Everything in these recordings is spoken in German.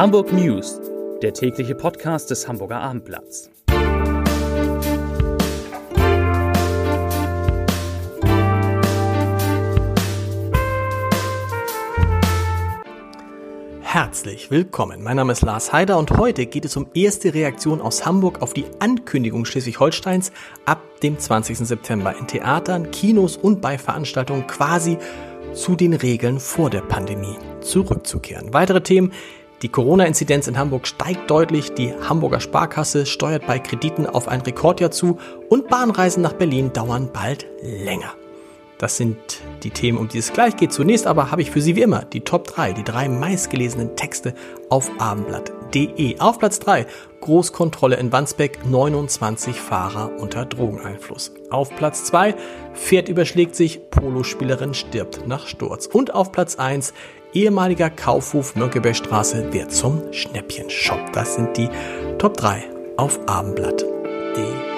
Hamburg News, der tägliche Podcast des Hamburger Abendblatts. Herzlich willkommen. Mein Name ist Lars Heider und heute geht es um erste Reaktion aus Hamburg auf die Ankündigung Schleswig-Holsteins ab dem 20. September in Theatern, Kinos und bei Veranstaltungen quasi zu den Regeln vor der Pandemie zurückzukehren. Weitere Themen die Corona-Inzidenz in Hamburg steigt deutlich, die Hamburger Sparkasse steuert bei Krediten auf ein Rekordjahr zu und Bahnreisen nach Berlin dauern bald länger. Das sind die Themen, um die es gleich geht. Zunächst aber habe ich für Sie wie immer die Top 3, die drei meistgelesenen Texte auf abendblatt.de. Auf Platz 3 Großkontrolle in Wandsbeck, 29 Fahrer unter Drogeneinfluss. Auf Platz 2 Pferd überschlägt sich, Polospielerin stirbt nach Sturz. Und auf Platz 1 ehemaliger Kaufhof Mönckebergstraße wird zum Schnäppchenshop. Das sind die Top 3 auf abendblatt.de.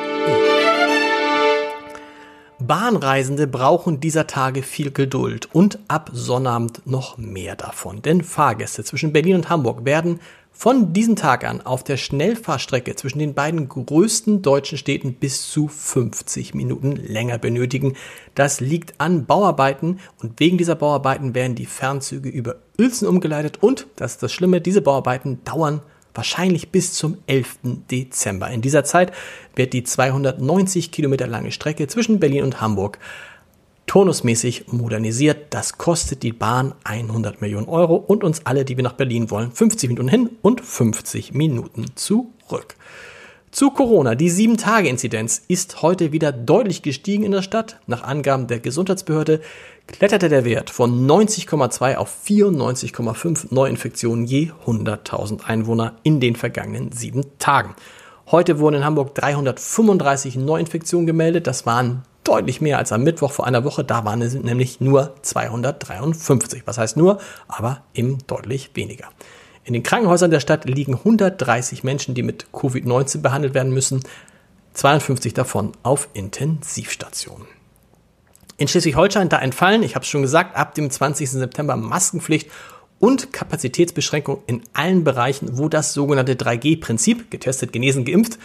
Bahnreisende brauchen dieser Tage viel Geduld und ab Sonnabend noch mehr davon. Denn Fahrgäste zwischen Berlin und Hamburg werden von diesem Tag an auf der Schnellfahrstrecke zwischen den beiden größten deutschen Städten bis zu 50 Minuten länger benötigen. Das liegt an Bauarbeiten und wegen dieser Bauarbeiten werden die Fernzüge über Uelzen umgeleitet und, das ist das Schlimme, diese Bauarbeiten dauern wahrscheinlich bis zum 11. Dezember. In dieser Zeit wird die 290 Kilometer lange Strecke zwischen Berlin und Hamburg turnusmäßig modernisiert. Das kostet die Bahn 100 Millionen Euro und uns alle, die wir nach Berlin wollen, 50 Minuten hin und 50 Minuten zurück. Zu Corona. Die 7-Tage-Inzidenz ist heute wieder deutlich gestiegen in der Stadt. Nach Angaben der Gesundheitsbehörde kletterte der Wert von 90,2 auf 94,5 Neuinfektionen je 100.000 Einwohner in den vergangenen sieben Tagen. Heute wurden in Hamburg 335 Neuinfektionen gemeldet. Das waren deutlich mehr als am Mittwoch vor einer Woche. Da waren es nämlich nur 253. Was heißt nur, aber eben deutlich weniger. In den Krankenhäusern der Stadt liegen 130 Menschen, die mit Covid-19 behandelt werden müssen, 52 davon auf Intensivstationen. In Schleswig-Holstein da entfallen, ich habe es schon gesagt, ab dem 20. September Maskenpflicht und Kapazitätsbeschränkung in allen Bereichen, wo das sogenannte 3G-Prinzip, getestet, genesen, geimpft,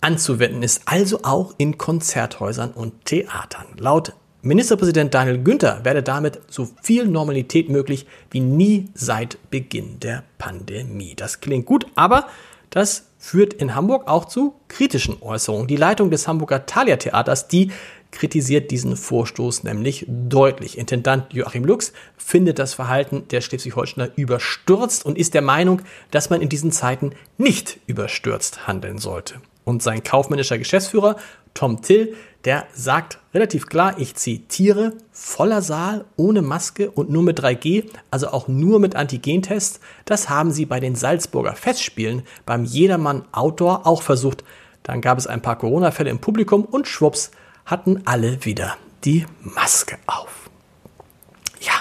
anzuwenden ist, also auch in Konzerthäusern und Theatern. Laut Ministerpräsident Daniel Günther werde damit so viel Normalität möglich wie nie seit Beginn der Pandemie. Das klingt gut, aber das führt in Hamburg auch zu kritischen Äußerungen. Die Leitung des Hamburger Thalia Theaters, die kritisiert diesen Vorstoß nämlich deutlich. Intendant Joachim Lux findet das Verhalten der Schleswig-Holsteiner überstürzt und ist der Meinung, dass man in diesen Zeiten nicht überstürzt handeln sollte. Und sein kaufmännischer Geschäftsführer Tom Till, der sagt relativ klar, ich zitiere, voller Saal, ohne Maske und nur mit 3G, also auch nur mit Antigentests, das haben sie bei den Salzburger Festspielen beim Jedermann Outdoor auch versucht. Dann gab es ein paar Corona-Fälle im Publikum und schwupps hatten alle wieder die Maske auf. Ja,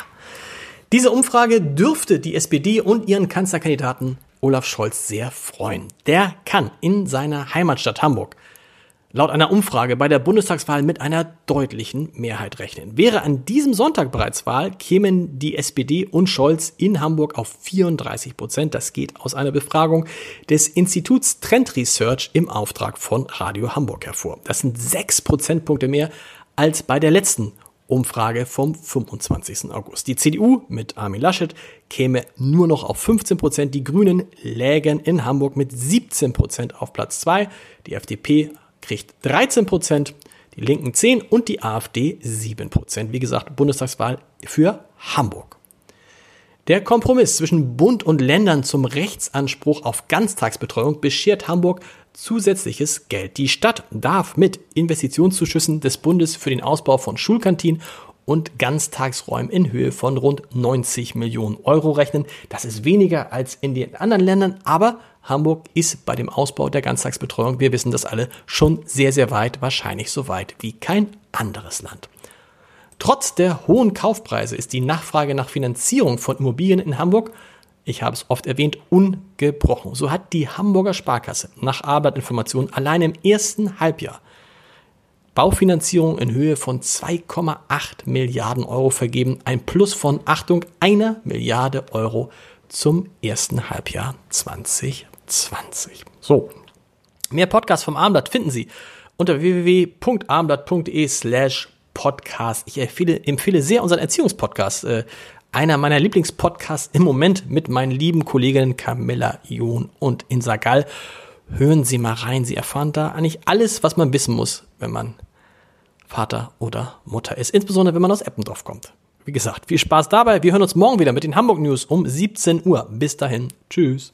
diese Umfrage dürfte die SPD und ihren Kanzlerkandidaten Olaf Scholz sehr freuen. Der kann in seiner Heimatstadt Hamburg laut einer Umfrage bei der Bundestagswahl mit einer deutlichen Mehrheit rechnen. Wäre an diesem Sonntag bereits Wahl, kämen die SPD und Scholz in Hamburg auf 34 Prozent. Das geht aus einer Befragung des Instituts Trend Research im Auftrag von Radio Hamburg hervor. Das sind sechs Prozentpunkte mehr als bei der letzten Umfrage vom 25. August. Die CDU mit Armin Laschet käme nur noch auf 15 Prozent. Die Grünen lägen in Hamburg mit 17 Prozent auf Platz 2. Die FDP kriegt 13 Prozent, die Linken 10 und die AfD 7 Prozent. Wie gesagt, Bundestagswahl für Hamburg. Der Kompromiss zwischen Bund und Ländern zum Rechtsanspruch auf Ganztagsbetreuung beschert Hamburg zusätzliches Geld. Die Stadt darf mit Investitionszuschüssen des Bundes für den Ausbau von Schulkantinen und Ganztagsräumen in Höhe von rund 90 Millionen Euro rechnen. Das ist weniger als in den anderen Ländern, aber Hamburg ist bei dem Ausbau der Ganztagsbetreuung, wir wissen das alle, schon sehr, sehr weit, wahrscheinlich so weit wie kein anderes Land. Trotz der hohen Kaufpreise ist die Nachfrage nach Finanzierung von Immobilien in Hamburg, ich habe es oft erwähnt, ungebrochen. So hat die Hamburger Sparkasse nach Arbeitsinformationen allein im ersten Halbjahr Baufinanzierung in Höhe von 2,8 Milliarden Euro vergeben, ein Plus von, Achtung, einer Milliarde Euro zum ersten Halbjahr 2020. So. Mehr Podcasts vom Abendblatt finden Sie unter www.abendblatt.de slash podcast. Ich empfehle, empfehle sehr unseren Erziehungspodcast. Äh, einer meiner Lieblingspodcasts im Moment mit meinen lieben Kolleginnen Camilla Ion und Insa Gall. Hören Sie mal rein. Sie erfahren da eigentlich alles, was man wissen muss, wenn man Vater oder Mutter ist. Insbesondere, wenn man aus Eppendorf kommt. Wie gesagt, viel Spaß dabei. Wir hören uns morgen wieder mit den Hamburg News um 17 Uhr. Bis dahin. Tschüss.